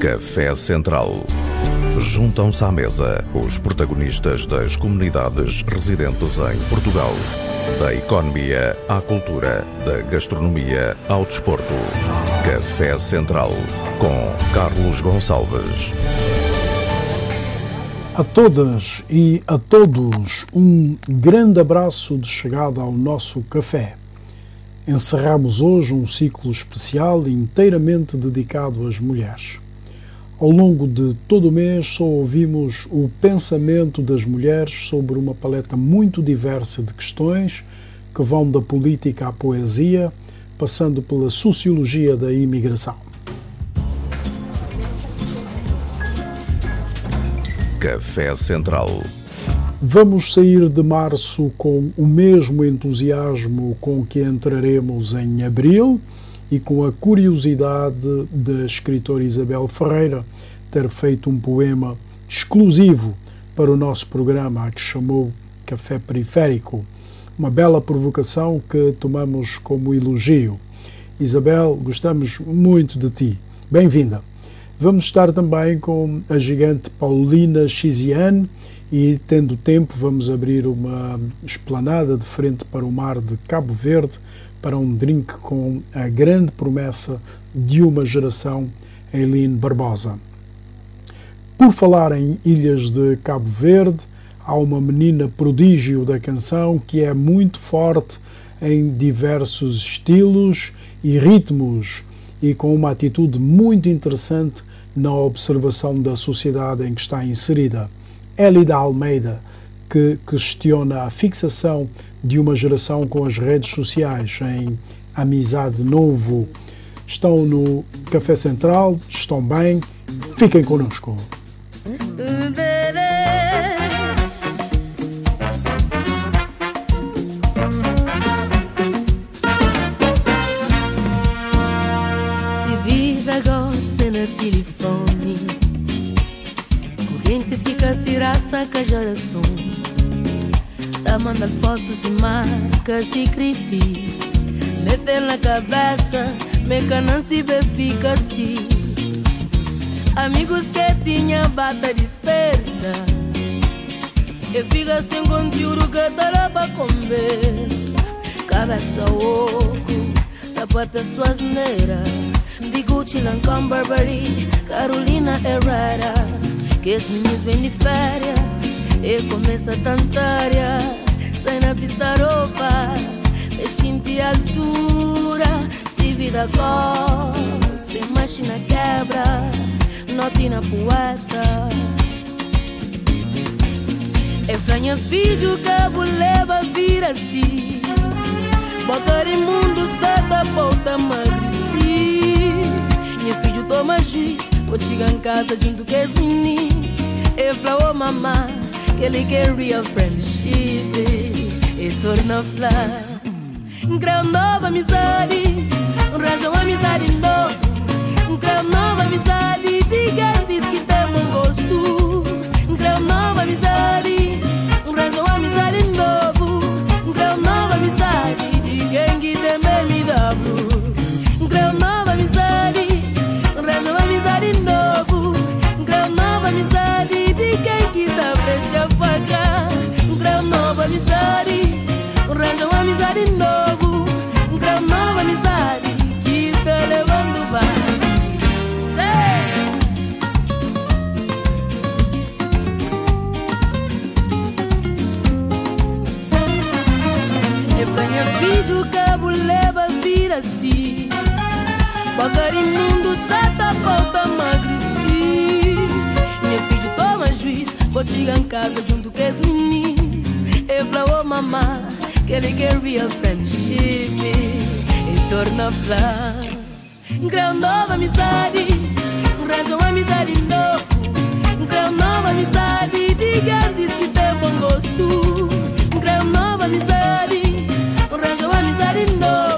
Café Central. Juntam-se à mesa os protagonistas das comunidades residentes em Portugal. Da economia à cultura, da gastronomia ao desporto. Café Central com Carlos Gonçalves. A todas e a todos, um grande abraço de chegada ao nosso café. Encerramos hoje um ciclo especial inteiramente dedicado às mulheres. Ao longo de todo o mês só ouvimos o pensamento das mulheres sobre uma paleta muito diversa de questões que vão da política à poesia, passando pela sociologia da imigração. Café Central. Vamos sair de março com o mesmo entusiasmo com que entraremos em abril e com a curiosidade da escritora Isabel Ferreira ter feito um poema exclusivo para o nosso programa, a que chamou Café Periférico. Uma bela provocação que tomamos como elogio. Isabel, gostamos muito de ti. Bem-vinda. Vamos estar também com a gigante Paulina Chiziane e, tendo tempo, vamos abrir uma esplanada de frente para o mar de Cabo Verde para um drink com a grande promessa de uma geração, Eileen Barbosa. Por falar em ilhas de Cabo Verde, há uma menina prodígio da canção que é muito forte em diversos estilos e ritmos e com uma atitude muito interessante na observação da sociedade em que está inserida. Elida Almeida, que questiona a fixação de uma geração com as redes sociais em Amizade Novo. Estão no Café Central, estão bem, fiquem connosco. Se Tá mandando fotos e marcas e grife Meter na cabeça, meca não se fica assim. Amigos que tinha bata dispersa. E fica sem conteúdo que tá pra conversa. Cabeça oco, para pessoas neira. De Gucci, Lancôme, Burberry, Carolina Herrera. Que as meninas vêm de férias E começa a tantária Sai na pista roupa Deixa altura Se vida cor Se máquina quebra Note na poeta É franha vídeo cabo leva vira assim Botar mundo sata volta emagreci Meu filho toma juiz Vou chegar em casa junto com as meninas fala oh mamá Que ele quer real friendship E torna flá Creu nova amizade Ranjam amizade nova Creu nova amizade Diga diz que tem um gosto. Creu nova amizade Ranjam amizade novo. Creu nova amizade Diga que tem BMW Ranjam amizade novo. Creu nova amizade Que tá levando vai Refanha vídeo cabo leva vira assim. Bocar imundo sata volta emagreci. Meu filho toma juiz Vou chegar em casa junto com as meninas E fala oh mamá Que quer real friendship E torna flá Creu nova amizade Ranjam amizade novo. Creu nova amizade Diga diz que tem bom gosto. Creu nova amizade Ranjam amizade novo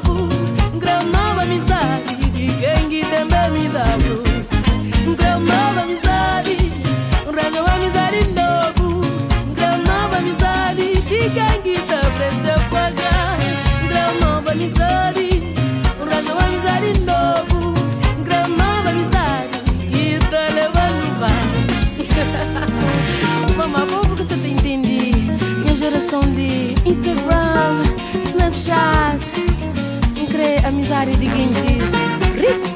Snapchat. Crê amizade de quem diz rico.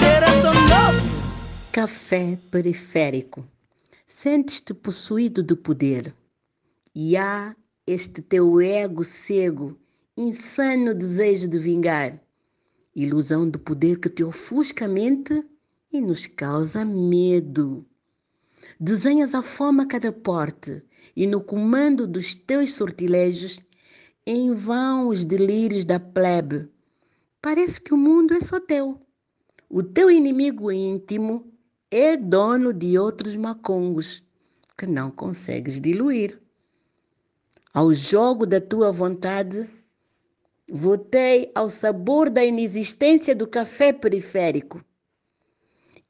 Geração nova. Café periférico. Sentes-te possuído de poder. E há este teu ego cego, insano desejo de vingar. Ilusão de poder que te ofusca a mente e nos causa medo. Desenhas a fome a cada porte e no comando dos teus sortilégios, em vão os delírios da plebe. Parece que o mundo é só teu. O teu inimigo íntimo é dono de outros macongos que não consegues diluir. Ao jogo da tua vontade, votei ao sabor da inexistência do café periférico.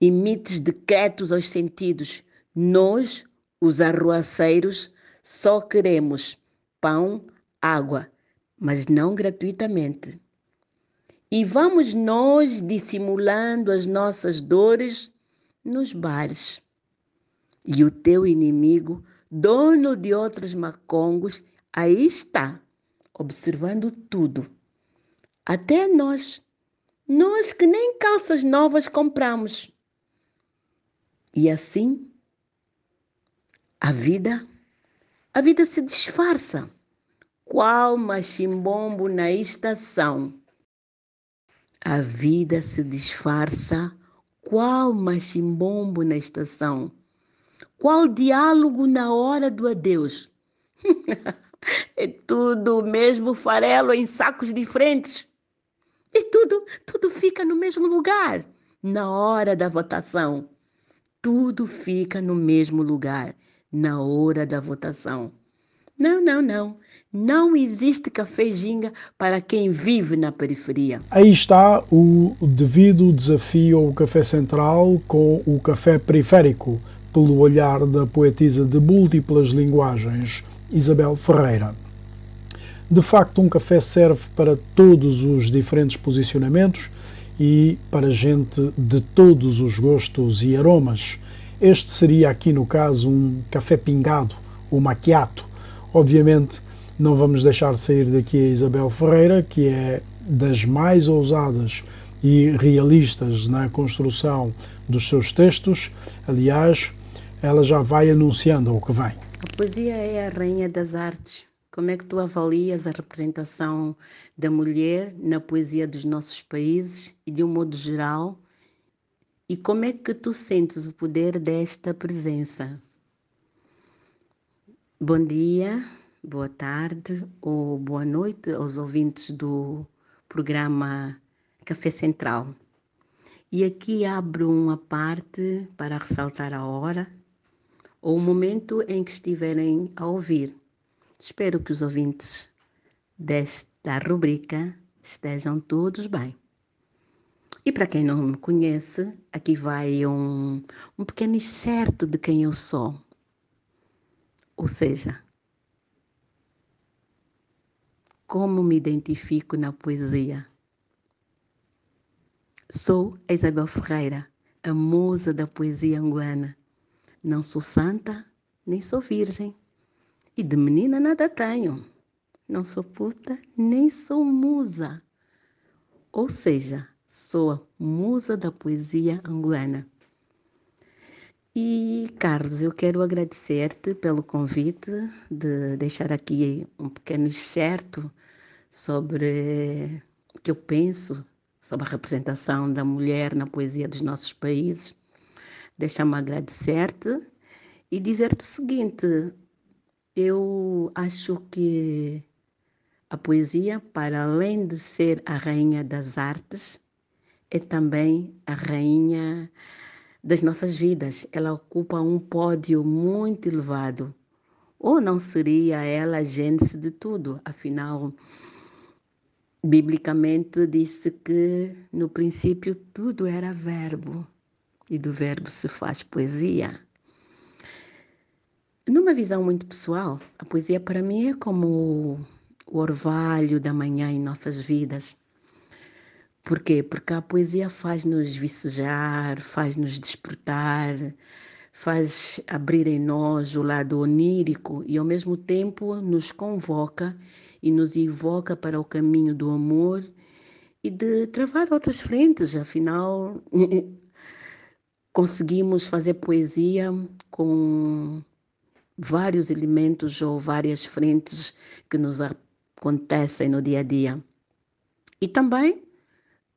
Emites decretos aos sentidos. Nós, os arruaceiros, só queremos pão, água, mas não gratuitamente. E vamos nós dissimulando as nossas dores nos bares. E o teu inimigo, dono de outros macongos, aí está, observando tudo. Até nós, nós que nem calças novas compramos. E assim, a vida, a vida se disfarça, qual machimbombo na estação. A vida se disfarça, qual machimbombo na estação. Qual diálogo na hora do adeus. é tudo o mesmo farelo em sacos diferentes. E tudo, tudo fica no mesmo lugar na hora da votação. Tudo fica no mesmo lugar na hora da votação. Não, não, não. Não existe café ginga para quem vive na periferia. Aí está o devido desafio ao Café Central com o Café Periférico, pelo olhar da poetisa de múltiplas linguagens, Isabel Ferreira. De facto, um café serve para todos os diferentes posicionamentos e para gente de todos os gostos e aromas. Este seria aqui no caso um café pingado, o macchiato. Obviamente, não vamos deixar de sair daqui a Isabel Ferreira, que é das mais ousadas e realistas na construção dos seus textos. Aliás, ela já vai anunciando o que vem. A poesia é a rainha das artes. Como é que tu avalias a representação da mulher na poesia dos nossos países e de um modo geral? E como é que tu sentes o poder desta presença? Bom dia, boa tarde ou boa noite aos ouvintes do programa Café Central. E aqui abro uma parte para ressaltar a hora ou o momento em que estiverem a ouvir. Espero que os ouvintes desta rubrica estejam todos bem. E para quem não me conhece, aqui vai um, um pequeno excerto de quem eu sou. Ou seja, como me identifico na poesia. Sou a Isabel Ferreira, a musa da poesia angolana. Não sou santa, nem sou virgem. E de menina nada tenho. Não sou puta, nem sou musa. Ou seja, sou a musa da poesia angolana. E, Carlos, eu quero agradecer-te pelo convite de deixar aqui um pequeno excerto sobre o que eu penso sobre a representação da mulher na poesia dos nossos países. Deixa-me agradecer-te e dizer-te o seguinte: eu acho que a poesia, para além de ser a rainha das artes, é também a rainha das nossas vidas. Ela ocupa um pódio muito elevado. Ou não seria ela a gênese de tudo? Afinal, biblicamente disse que no princípio tudo era verbo e do verbo se faz poesia. Numa visão muito pessoal, a poesia para mim é como o orvalho da manhã em nossas vidas. Por quê? Porque a poesia faz-nos vicejar, faz-nos despertar, faz abrir em nós o lado onírico e ao mesmo tempo nos convoca e nos invoca para o caminho do amor e de travar outras frentes, afinal conseguimos fazer poesia com vários elementos ou várias frentes que nos acontecem no dia a dia. E também,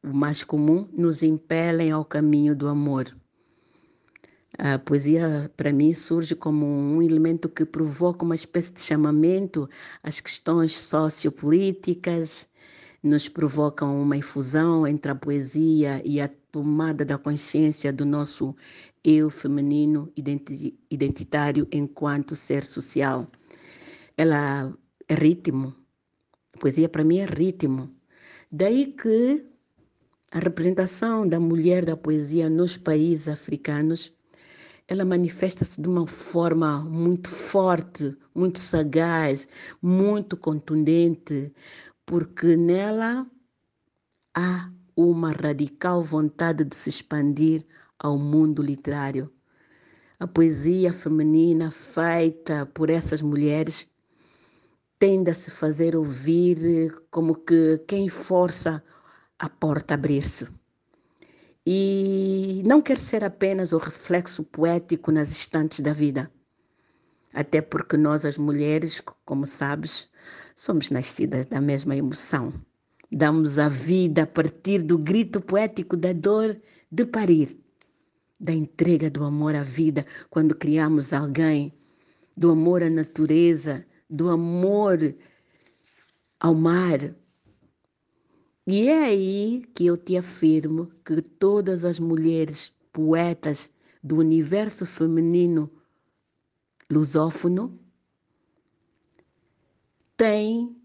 o mais comum, nos impelem ao caminho do amor. A poesia, para mim, surge como um elemento que provoca uma espécie de chamamento às questões sociopolíticas, nos provocam uma infusão entre a poesia e a tomada da consciência do nosso eu feminino identitário enquanto ser social. Ela é ritmo. A poesia para mim é ritmo. Daí que a representação da mulher da poesia nos países africanos ela manifesta-se de uma forma muito forte, muito sagaz, muito contundente, porque nela há uma radical vontade de se expandir ao mundo literário. A poesia feminina feita por essas mulheres tende a se fazer ouvir como que quem força a porta a abrir-se. E não quer ser apenas o reflexo poético nas instantes da vida. Até porque nós, as mulheres, como sabes, somos nascidas da mesma emoção. Damos a vida a partir do grito poético da dor de parir, da entrega do amor à vida quando criamos alguém, do amor à natureza, do amor ao mar. E é aí que eu te afirmo que todas as mulheres poetas do universo feminino lusófono têm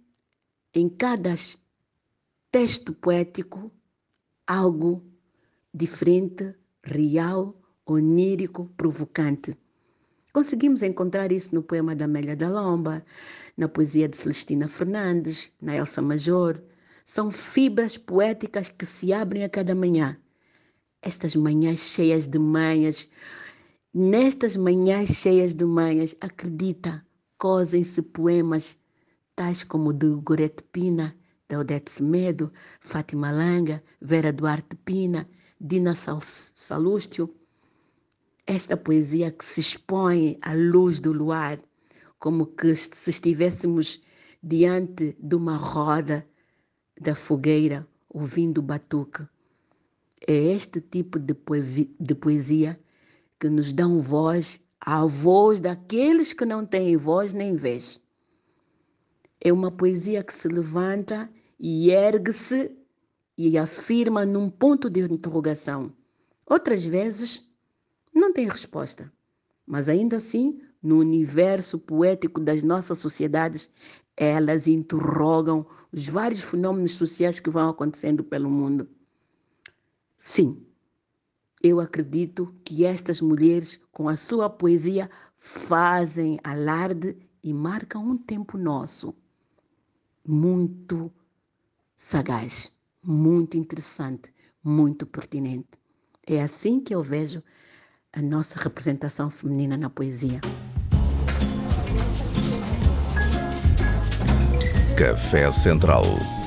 em cada texto poético algo diferente, real, onírico, provocante. Conseguimos encontrar isso no poema da Amélia da Lomba, na poesia de Celestina Fernandes, na Elsa Major. São fibras poéticas que se abrem a cada manhã. Estas manhãs cheias de manhas, nestas manhãs cheias de manhas, acredita, cosem-se poemas tais como o de Gorete Pina, de Odete Semedo, Fátima Langa, Vera Duarte Pina, Dina Salústio, esta poesia que se expõe à luz do luar, como que se estivéssemos diante de uma roda da fogueira, ouvindo o batuque. É este tipo de, de poesia que nos dão voz à voz daqueles que não têm voz nem vez. É uma poesia que se levanta e ergue-se e afirma num ponto de interrogação. Outras vezes, não tem resposta. Mas ainda assim, no universo poético das nossas sociedades, elas interrogam os vários fenômenos sociais que vão acontecendo pelo mundo. Sim, eu acredito que estas mulheres, com a sua poesia, fazem alarde e marcam um tempo nosso muito sagaz, muito interessante, muito pertinente. É assim que eu vejo a nossa representação feminina na poesia. Café Central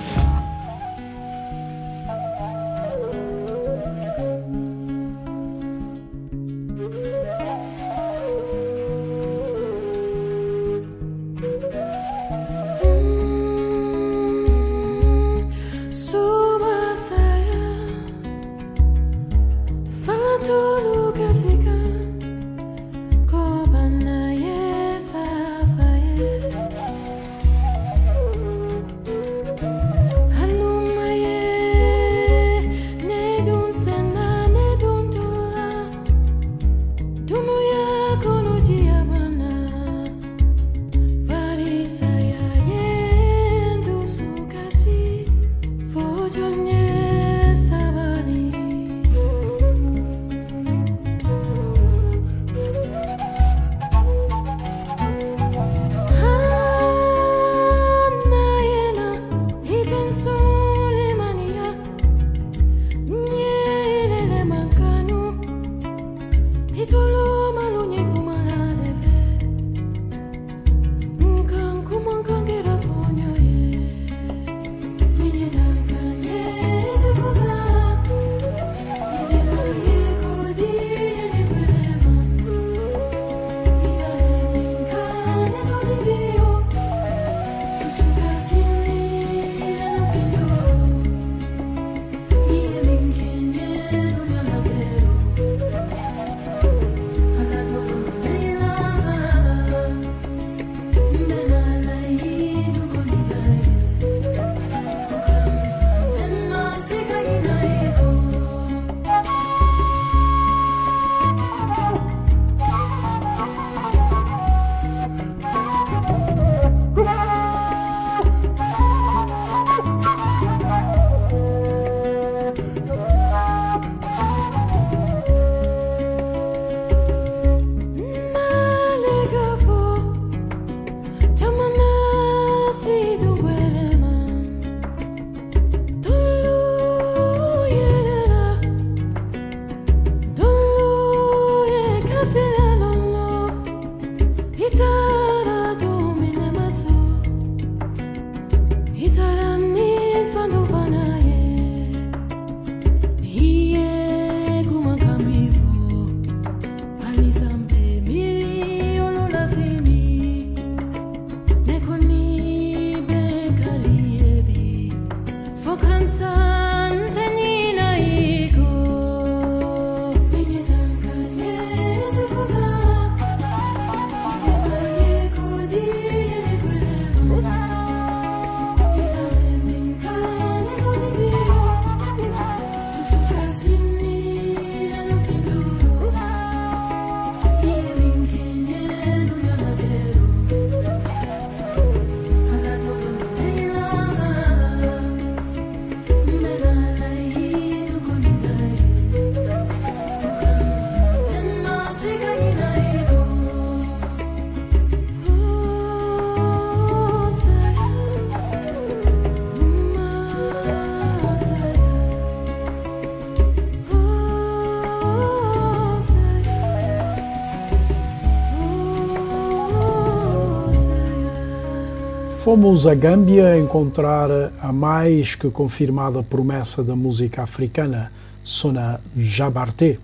Fomos a Gâmbia encontrar a mais que confirmada promessa da música africana, Sona Jabarte,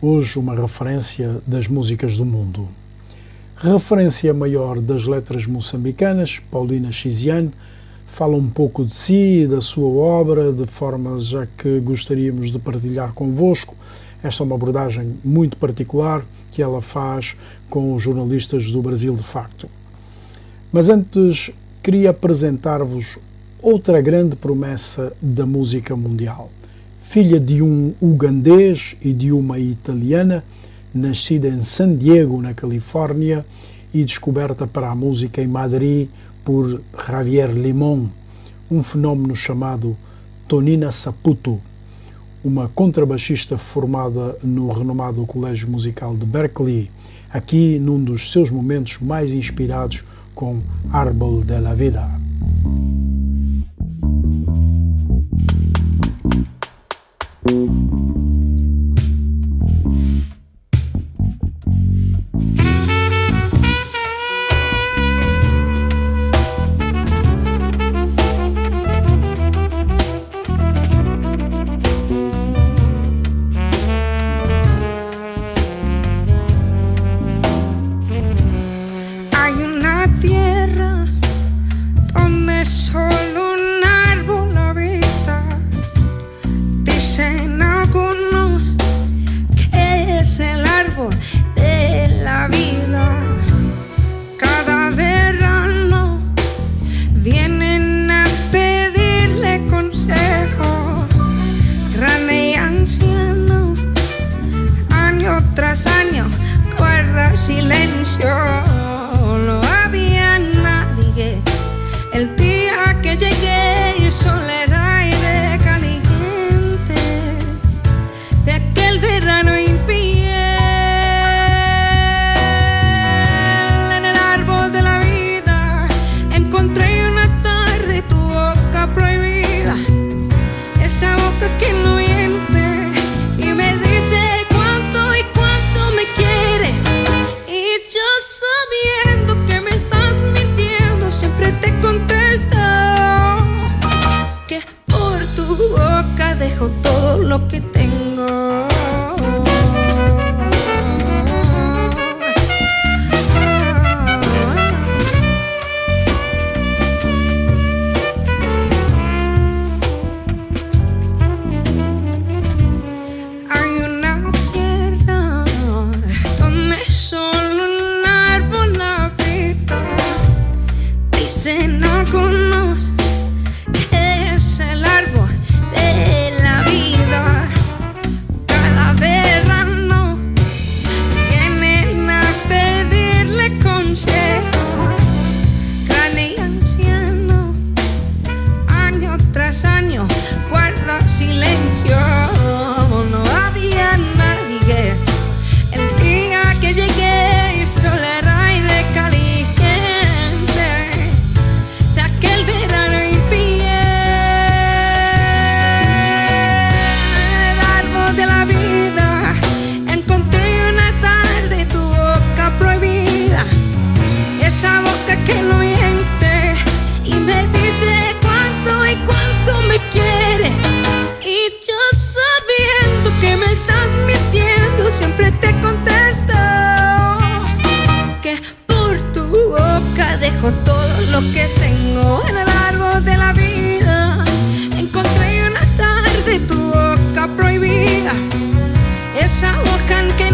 hoje uma referência das músicas do mundo. Referência maior das letras moçambicanas, Paulina Chiziane, fala um pouco de si e da sua obra, de formas a que gostaríamos de partilhar convosco. Esta é uma abordagem muito particular que ela faz com os jornalistas do Brasil de facto. Mas antes queria apresentar-vos outra grande promessa da música mundial. Filha de um ugandês e de uma italiana, nascida em San Diego, na Califórnia, e descoberta para a música em Madrid por Javier Limón, um fenómeno chamado Tonina Saputo, uma contrabaixista formada no renomado Colégio Musical de Berkeley, aqui num dos seus momentos mais inspirados con Árbol de la Vida. buscan que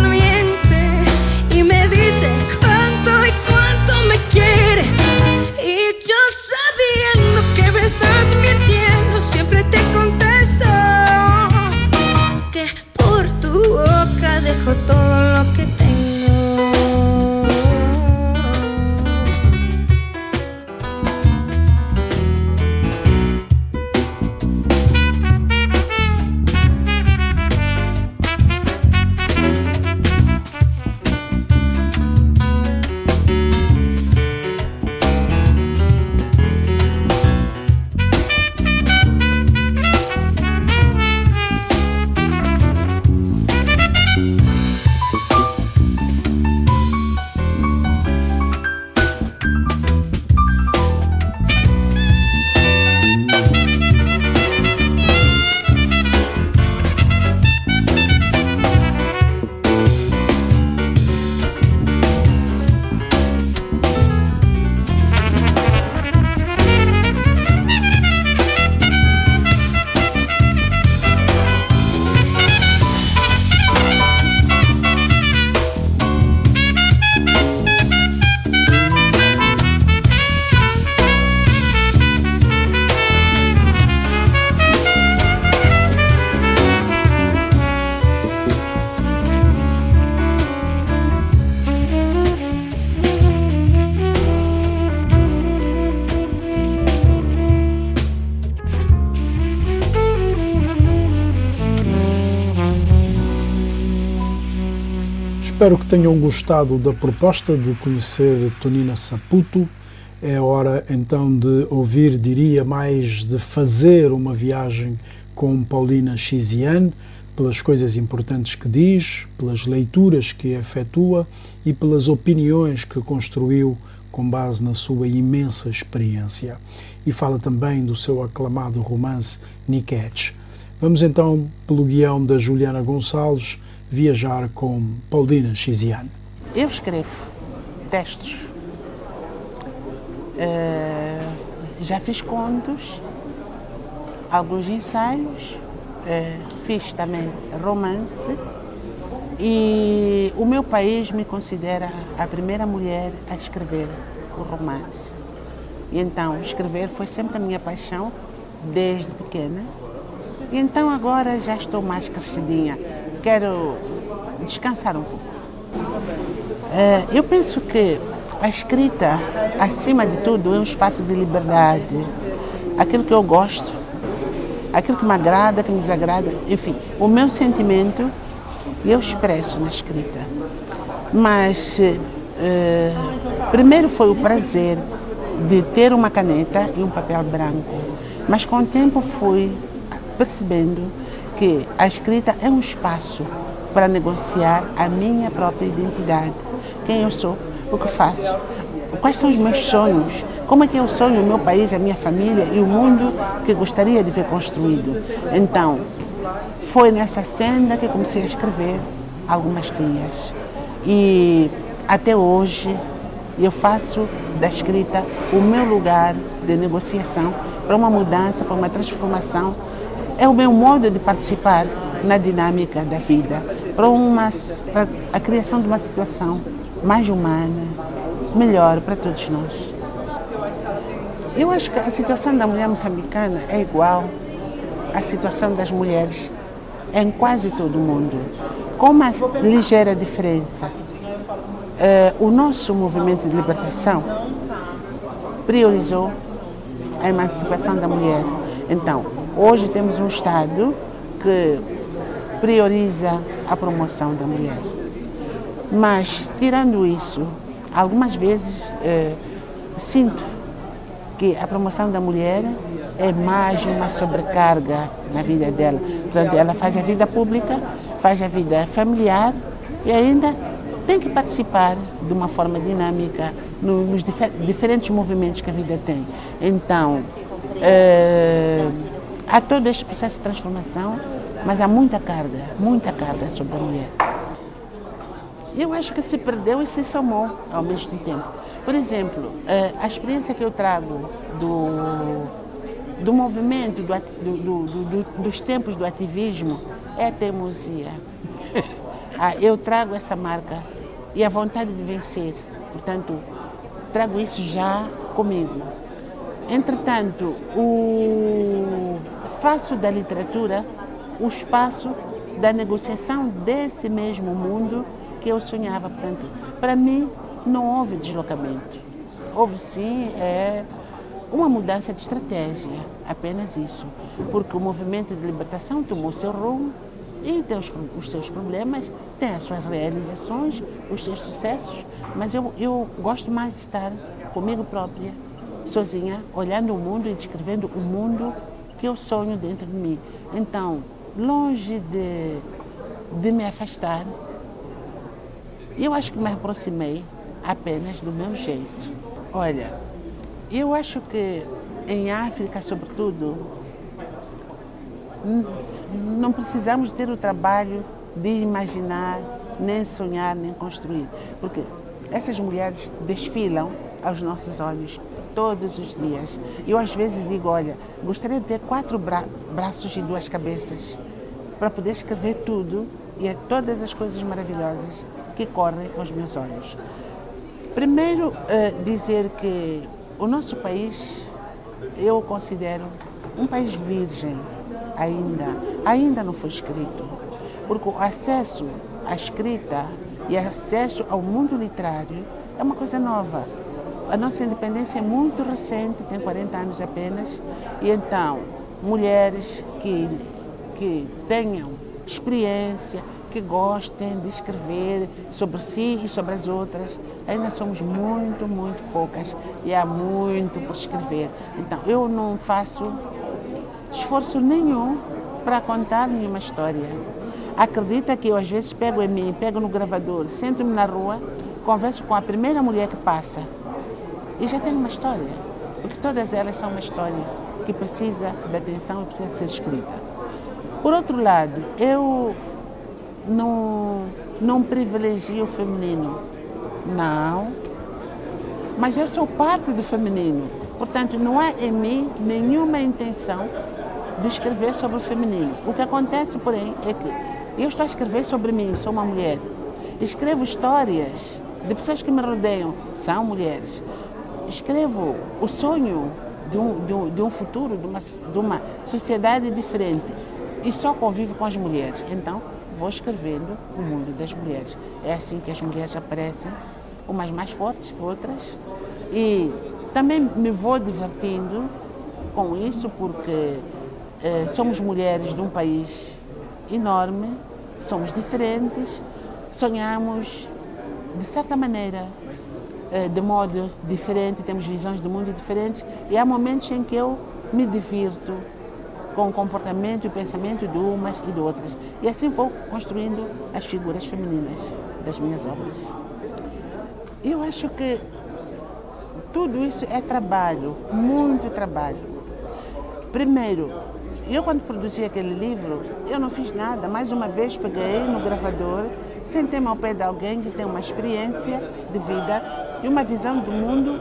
tenham gostado da proposta de conhecer Tonina Saputo. É hora então de ouvir, diria mais, de fazer uma viagem com Paulina Xiziane, pelas coisas importantes que diz, pelas leituras que efetua e pelas opiniões que construiu com base na sua imensa experiência. E fala também do seu aclamado romance Niket. Vamos então, pelo guião da Juliana Gonçalves, viajar com Paulina Xiziane. Eu escrevo textos. Uh, já fiz contos, alguns ensaios, uh, fiz também romance e o meu país me considera a primeira mulher a escrever o romance. E então, escrever foi sempre a minha paixão, desde pequena. E então agora já estou mais crescidinha. Quero descansar um pouco. É, eu penso que a escrita, acima de tudo, é um espaço de liberdade. Aquilo que eu gosto, aquilo que me agrada, que me desagrada, enfim, o meu sentimento eu expresso na escrita. Mas eh, primeiro foi o prazer de ter uma caneta e um papel branco. Mas com o tempo fui percebendo que a escrita é um espaço para negociar a minha própria identidade. Quem eu sou, o que faço, quais são os meus sonhos, como é que eu sonho o meu país, a minha família e o mundo que gostaria de ver construído. Então, foi nessa senda que comecei a escrever algumas tias. E até hoje eu faço da escrita o meu lugar de negociação para uma mudança, para uma transformação. É o meu modo de participar na dinâmica da vida, para, uma, para a criação de uma situação mais humana, melhor para todos nós. Eu acho que a situação da mulher moçambicana é igual à situação das mulheres em quase todo o mundo, com uma ligeira diferença. Uh, o nosso movimento de libertação priorizou a emancipação da mulher. Então, hoje temos um Estado que prioriza a promoção da mulher. Mas, tirando isso, algumas vezes uh, sinto que a promoção da mulher é mais uma sobrecarga na vida dela. Portanto, ela faz a vida pública, faz a vida familiar e ainda tem que participar de uma forma dinâmica nos difer diferentes movimentos que a vida tem. Então, é, há todo este processo de transformação, mas há muita carga, muita carga sobre a mulher. Eu acho que se perdeu e se somou ao mesmo tempo. Por exemplo, eh, a experiência que eu trago do do movimento, do, do, do, dos tempos do ativismo, é a teimosia. ah, eu trago essa marca e a vontade de vencer. Portanto, trago isso já comigo. Entretanto, o... faço da literatura o espaço da negociação desse mesmo mundo que eu sonhava. Portanto, para mim, não houve deslocamento. Houve sim, é, uma mudança de estratégia, apenas isso. Porque o movimento de libertação tomou seu rumo e tem os, os, seus problemas, tem as suas realizações, os seus sucessos, mas eu, eu gosto mais de estar comigo própria, sozinha, olhando o mundo e descrevendo o mundo que eu sonho dentro de mim. Então, longe de, de me afastar, eu acho que me aproximei apenas do meu jeito. Olha, eu acho que em África, sobretudo, não precisamos ter o trabalho de imaginar, nem sonhar, nem construir. Porque essas mulheres desfilam aos nossos olhos todos os dias. Eu às vezes digo, olha, gostaria de ter quatro bra braços e duas cabeças para poder escrever tudo e é todas as coisas maravilhosas que correm aos meus olhos. Primeiro, uh, dizer que o nosso país, eu considero um país virgem ainda, ainda não foi escrito, porque o acesso à escrita e acesso ao mundo literário é uma coisa nova. A nossa independência é muito recente, tem 40 anos apenas, e então mulheres que, que tenham experiência, que gostem de escrever sobre si e sobre as outras. Ainda somos muito, muito poucas e há muito por escrever. Então, eu não faço esforço nenhum para contar nenhuma história. Acredita que eu às vezes pego em mim, pego no gravador, sento-me na rua, converso com a primeira mulher que passa e já tenho uma história, porque todas elas são uma história que precisa de atenção e precisa ser escrita. Por outro lado, eu não, não privilegio o feminino, não, mas eu sou parte do feminino, portanto não há em mim nenhuma intenção de escrever sobre o feminino. O que acontece, porém, é que eu estou a escrever sobre mim, sou uma mulher. Escrevo histórias de pessoas que me rodeiam, são mulheres. Escrevo o sonho de um, de um, de um futuro, de uma, de uma sociedade diferente. E só convivo com as mulheres. Então, vou escrevendo o mundo das mulheres. É assim que as mulheres aparecem, umas mais fortes que outras. E também me vou divertindo com isso, porque eh, somos mulheres de um país enorme, somos diferentes, sonhamos de certa maneira de modo diferente, temos visões do mundo diferentes e há momentos em que eu me divirto com o comportamento e o pensamento de umas e de outras. E assim vou construindo as figuras femininas das minhas obras. Eu acho que tudo isso é trabalho, muito trabalho. Primeiro, eu quando produzi aquele livro, eu não fiz nada. Mais uma vez peguei no gravador, sentei-me ao pé de alguém que tem uma experiência de vida e uma visão do mundo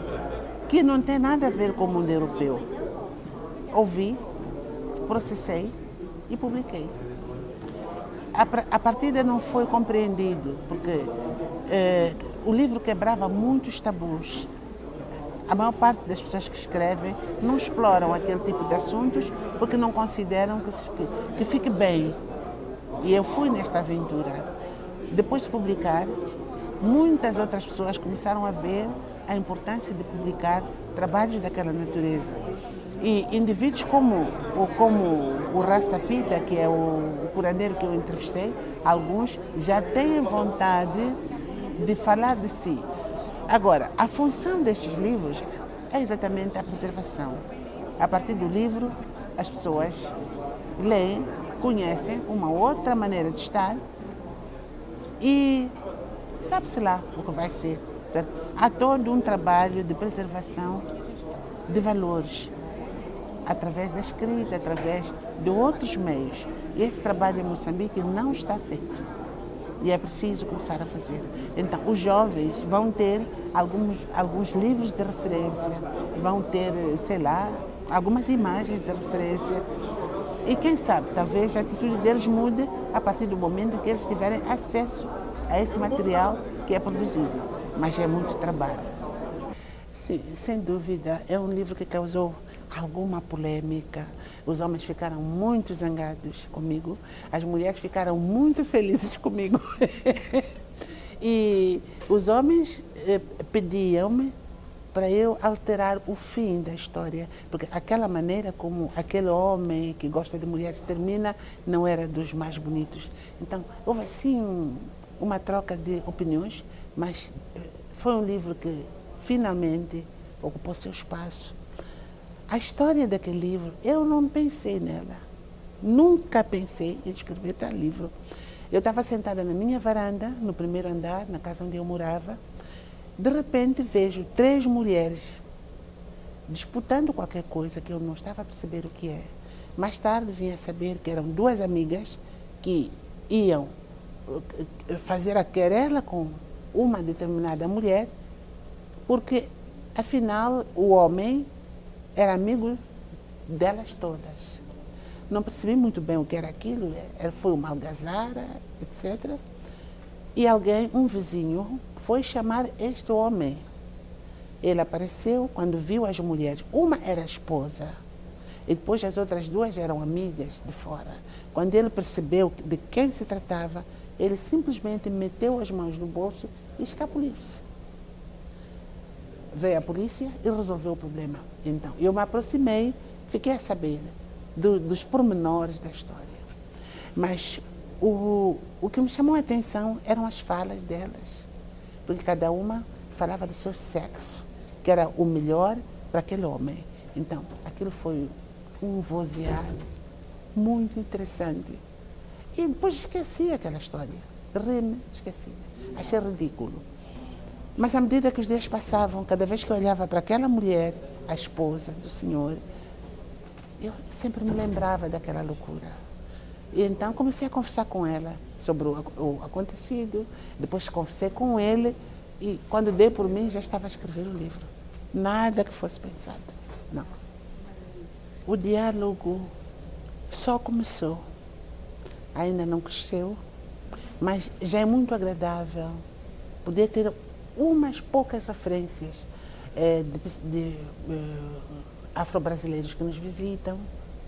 que não tem nada a ver com o mundo europeu. Ouvi, processei e publiquei. A, a partida não foi compreendido, porque eh, o livro quebrava muitos tabus. A maior parte das pessoas que escrevem não exploram aquele tipo de assuntos porque não consideram que, que fique bem. E eu fui nesta aventura. Depois de publicar, muitas outras pessoas começaram a ver a importância de publicar trabalhos daquela natureza. E indivíduos como, como o Rasta Pita, que é o curandeiro que eu entrevistei, alguns já têm vontade de falar de si. Agora, a função destes livros é exatamente a preservação. A partir do livro, as pessoas leem, conhecem uma outra maneira de estar e sabe-se lá o que vai ser. Há todo um trabalho de preservação de valores, através da escrita, através de outros meios. E esse trabalho em Moçambique não está feito. E é preciso começar a fazer. Então, os jovens vão ter alguns, alguns livros de referência, vão ter, sei lá, algumas imagens de referência. E quem sabe, talvez a atitude deles mude a partir do momento que eles tiverem acesso a esse material que é produzido. Mas é muito trabalho. Sim, sem dúvida, é um livro que causou alguma polêmica. Os homens ficaram muito zangados comigo, as mulheres ficaram muito felizes comigo. e os homens eh, pediam-me para eu alterar o fim da história, porque aquela maneira como aquele homem que gosta de mulheres termina não era dos mais bonitos. Então, houve assim uma troca de opiniões, mas foi um livro que finalmente ocupou seu espaço. A história daquele livro, eu não pensei nela. Nunca pensei em escrever tal livro. Eu estava sentada na minha varanda, no primeiro andar, na casa onde eu morava. De repente vejo três mulheres disputando qualquer coisa que eu não estava a perceber o que é. Mais tarde vim a saber que eram duas amigas que iam fazer a querela com uma determinada mulher, porque afinal o homem era amigo delas todas. Não percebi muito bem o que era aquilo, foi uma algazara, etc. E alguém, um vizinho, foi chamar este homem. Ele apareceu quando viu as mulheres. Uma era esposa, e depois as outras duas eram amigas de fora. Quando ele percebeu de quem se tratava, ele simplesmente meteu as mãos no bolso e escapuliu-se. Veio a polícia e resolveu o problema. Então, eu me aproximei, fiquei a saber do, dos pormenores da história. Mas o, o que me chamou a atenção eram as falas delas, porque cada uma falava do seu sexo, que era o melhor para aquele homem. Então, aquilo foi um vozear muito interessante. E depois esqueci aquela história. Ri-me, esqueci. Achei ridículo. Mas à medida que os dias passavam, cada vez que eu olhava para aquela mulher, a esposa do Senhor, eu sempre me lembrava daquela loucura. E então comecei a conversar com ela sobre o, o acontecido. Depois conversei com ele e quando dei por mim já estava a escrever o livro. Nada que fosse pensado. Não. O diálogo só começou. Ainda não cresceu, mas já é muito agradável poder ter umas poucas referências é, de, de é, afro-brasileiros que nos visitam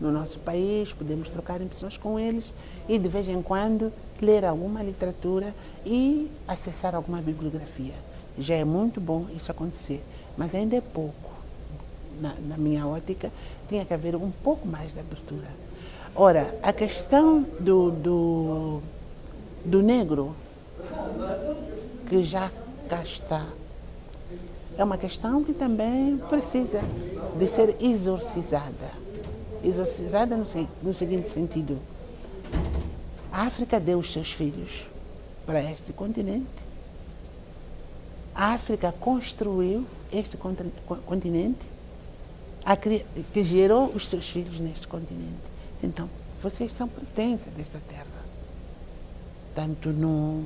no nosso país, podemos trocar impressões com eles e de vez em quando ler alguma literatura e acessar alguma bibliografia. Já é muito bom isso acontecer, mas ainda é pouco. Na, na minha ótica, tinha que haver um pouco mais de abertura. Ora, a questão do, do, do negro, que já cá está, é uma questão que também precisa de ser exorcizada. Exorcizada no, no seguinte sentido: a África deu os seus filhos para este continente. A África construiu este continente, que gerou os seus filhos neste continente. Então, vocês são pertença desta terra. Tanto no,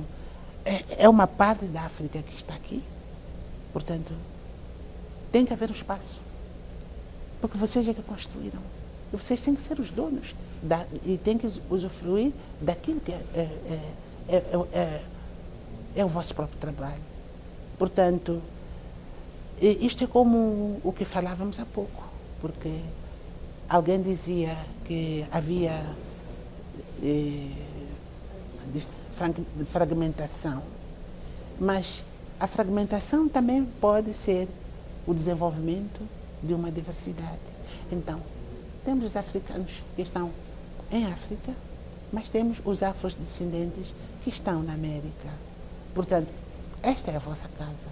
é, é uma parte da África que está aqui. Portanto, tem que haver um espaço. Porque vocês é que construíram. E vocês têm que ser os donos. Da, e têm que usufruir daquilo que é, é, é, é, é o vosso próprio trabalho. Portanto, isto é como o que falávamos há pouco. Porque alguém dizia que havia fragmentação, mas a fragmentação também pode ser o desenvolvimento de uma diversidade. Então, temos os africanos que estão em África, mas temos os afrodescendentes que estão na América. Portanto, esta é a vossa casa,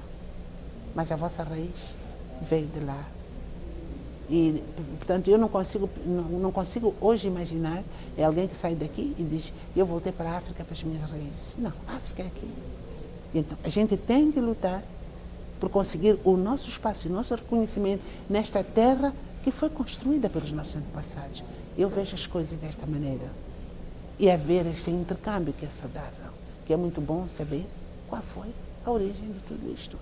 mas a vossa raiz veio de lá. E, portanto, eu não consigo, não, não, consigo hoje imaginar é alguém que sai daqui e diz eu voltei para a África para as minhas raízes. Não, a África é aqui. Então, a gente tem que lutar por conseguir o nosso espaço, o nosso reconhecimento nesta terra que foi construída pelos nossos antepassados. Eu vejo as coisas desta maneira. E haver esse intercâmbio que é saudável, que é muito bom saber qual foi a origem de tudo isto.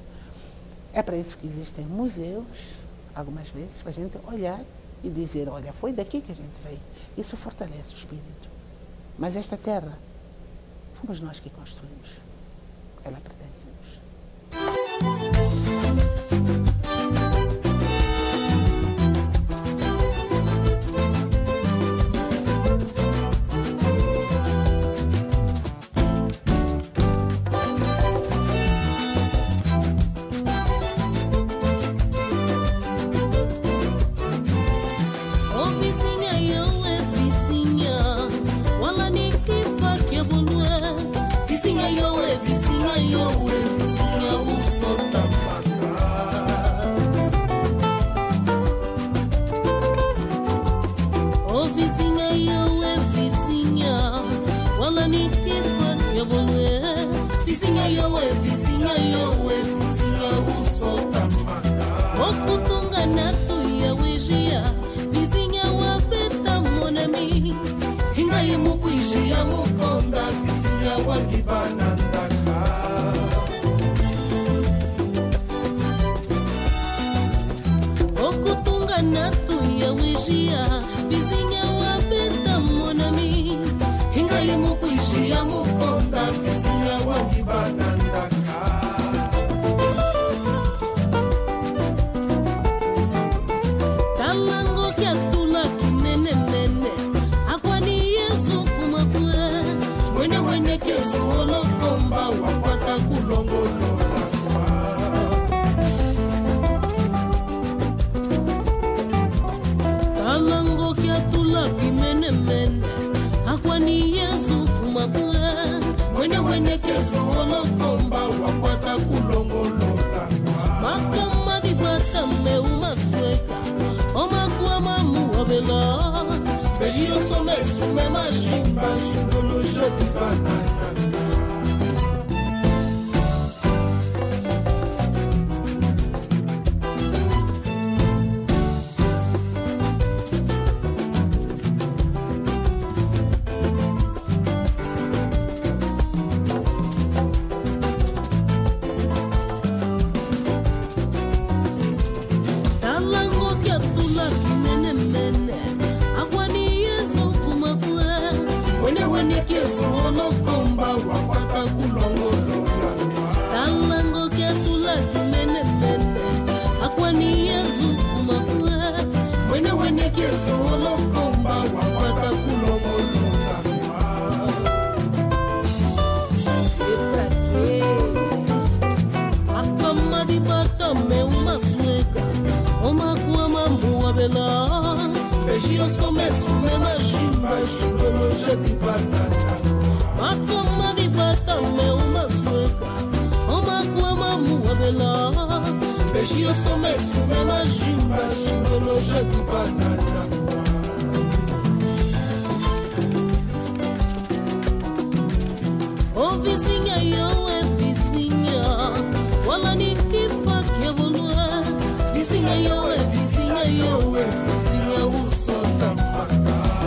É para isso que existem museus, algumas vezes, para a gente olhar e dizer, olha, foi daqui que a gente veio. Isso fortalece o espírito. Mas esta terra, fomos nós que construímos. Ela pertence-nos. Mashimba shingoloshetibanana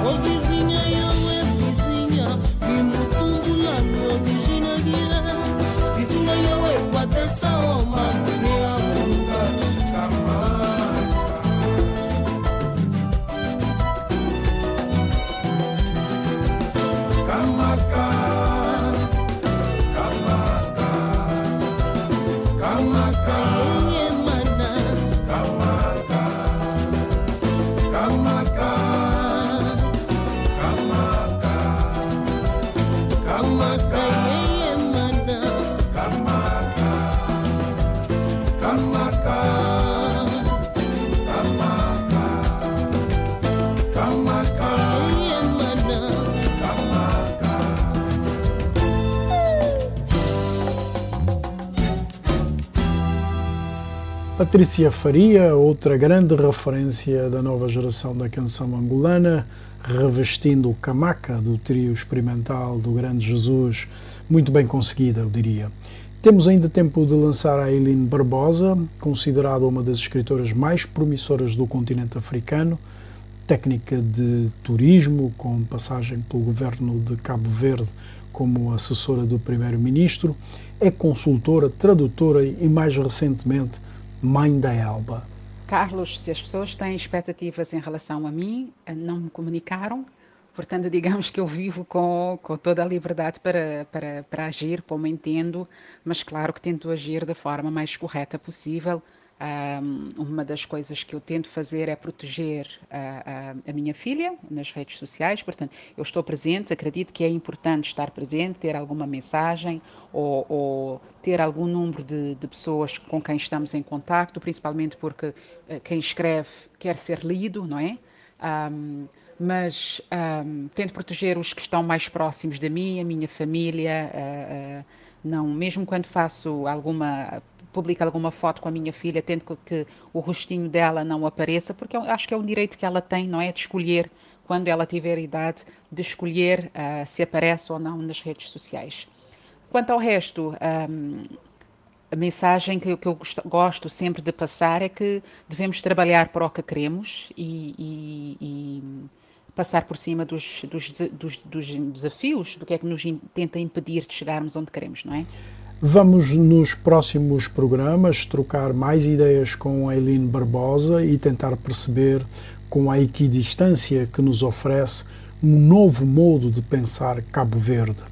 ouves Patrícia Faria, outra grande referência da nova geração da canção angolana, revestindo o camaca do trio experimental do Grande Jesus, muito bem conseguida, eu diria. Temos ainda tempo de lançar a Eileen Barbosa, considerada uma das escritoras mais promissoras do continente africano, técnica de turismo, com passagem pelo governo de Cabo Verde como assessora do primeiro-ministro, é consultora, tradutora e, mais recentemente, mãe da Elba. Carlos, se as pessoas têm expectativas em relação a mim, eh, não me comunicaram, portanto, digamos que eu vivo com, com toda a liberdade para, para, para agir como entendo, mas claro que tento agir da forma mais correta possível, uma das coisas que eu tento fazer é proteger a, a, a, minha filha nas redes sociais, portanto, eu estou presente, acredito que é importante estar presente, ter alguma mensagem ou, ou ter algum número de, de, pessoas com quem estamos em contato, principalmente porque uh, quem escreve quer ser lido, não é? Um, mas um, tento proteger os que estão mais próximos de mim, a minha família, uh, uh, não, mesmo quando faço alguma publica alguma foto com a minha filha, tendo que, o rostinho dela não apareça, porque eu acho que é um direito que ela tem, não é? De escolher, quando ela tiver idade, de escolher uh, se aparece ou não nas redes sociais. Quanto ao resto, um, a mensagem que, que eu gosto sempre de passar é que devemos trabalhar para o que queremos e, e, e passar por cima dos, dos, dos, dos, desafios, do que é que nos tenta impedir de chegarmos onde queremos, não é? Vamos nos próximos programas trocar mais ideias com a Eileen Barbosa e tentar perceber com a equidistância que nos oferece um novo modo de pensar Cabo Verde.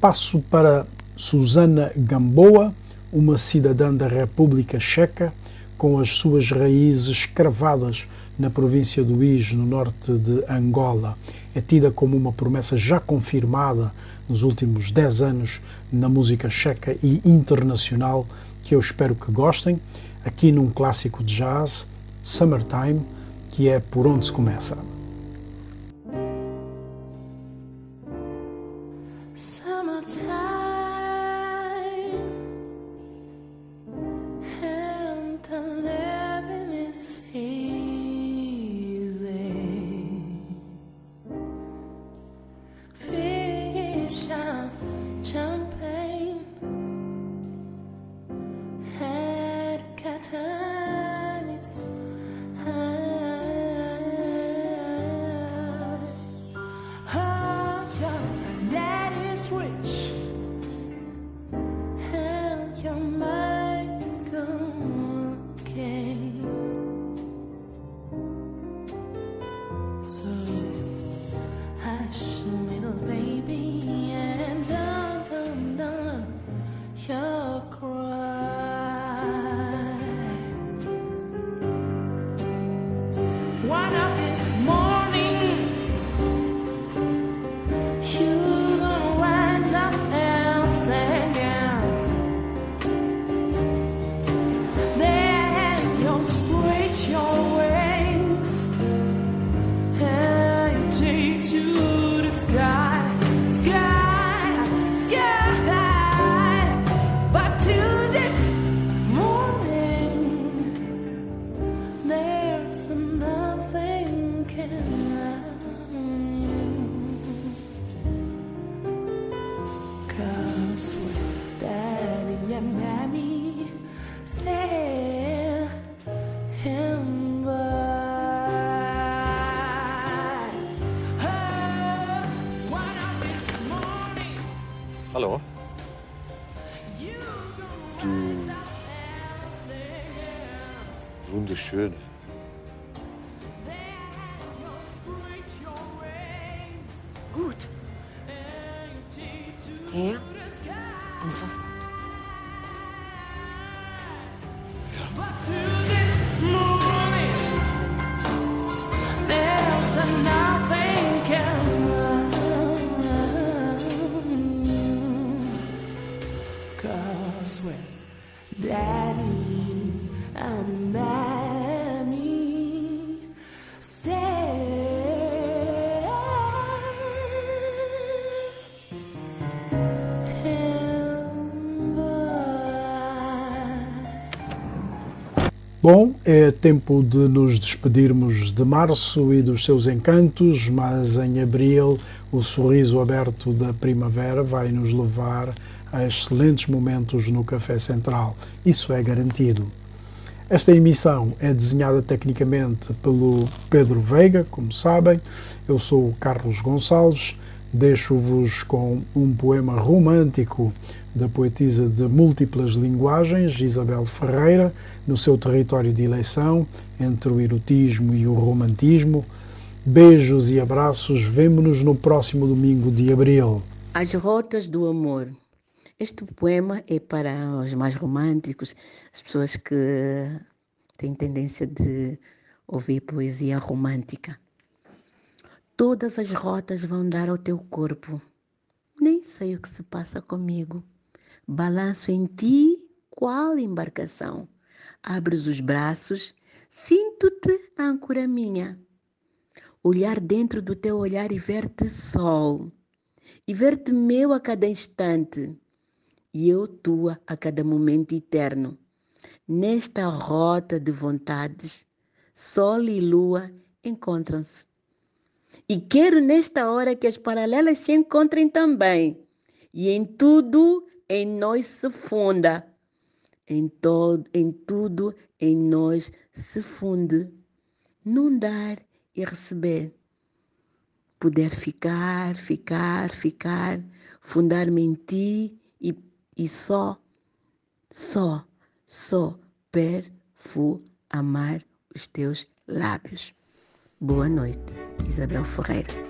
Passo para Susana Gamboa, uma cidadã da República Checa, com as suas raízes cravadas na província do Is, no norte de Angola. É tida como uma promessa já confirmada nos últimos 10 anos na música checa e internacional que eu espero que gostem, aqui num clássico de jazz, Summertime, que é por onde se começa. Hallo. Du. Wunderschön. É tempo de nos despedirmos de março e dos seus encantos, mas em abril o sorriso aberto da primavera vai nos levar a excelentes momentos no Café Central. Isso é garantido. Esta emissão é desenhada tecnicamente pelo Pedro Veiga, como sabem. Eu sou o Carlos Gonçalves. Deixo-vos com um poema romântico da poetisa de múltiplas linguagens, Isabel Ferreira, no seu território de eleição, entre o erotismo e o romantismo. Beijos e abraços, vemo-nos no próximo domingo de abril. As Rotas do Amor. Este poema é para os mais românticos, as pessoas que têm tendência de ouvir poesia romântica. Todas as rotas vão dar ao teu corpo. Nem sei o que se passa comigo. Balanço em ti qual embarcação. Abres os braços, sinto-te âncora minha. Olhar dentro do teu olhar e ver-te sol, e ver-te meu a cada instante, e eu tua a cada momento eterno. Nesta rota de vontades, sol e lua encontram-se. E quero nesta hora que as paralelas se encontrem também, e em tudo em nós se funda, em, todo, em tudo em nós se funde, num dar e receber. Poder ficar, ficar, ficar, fundar-me em ti e, e só, só, só amar os teus lábios. Boa noite, Isabel Ferreira.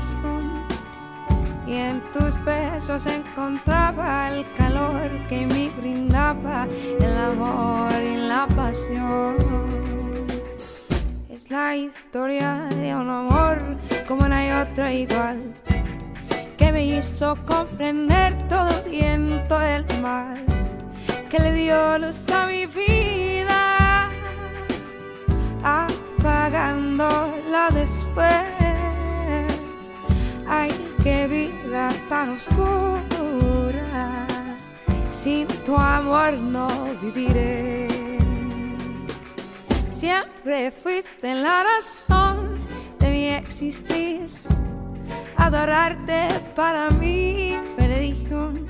y en tus besos encontraba el calor que me brindaba el amor y la pasión. Es la historia de un amor como no hay otra igual, que me hizo comprender todo el viento del mar, que le dio luz a mi vida, apagándola después. Ay, qué vida tan oscura, sin tu amor no viviré. Siempre fuiste la razón de mi existir, adorarte para mí, bendición.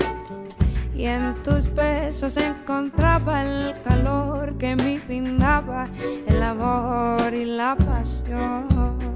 Y en tus besos encontraba el calor que me brindaba el amor y la pasión.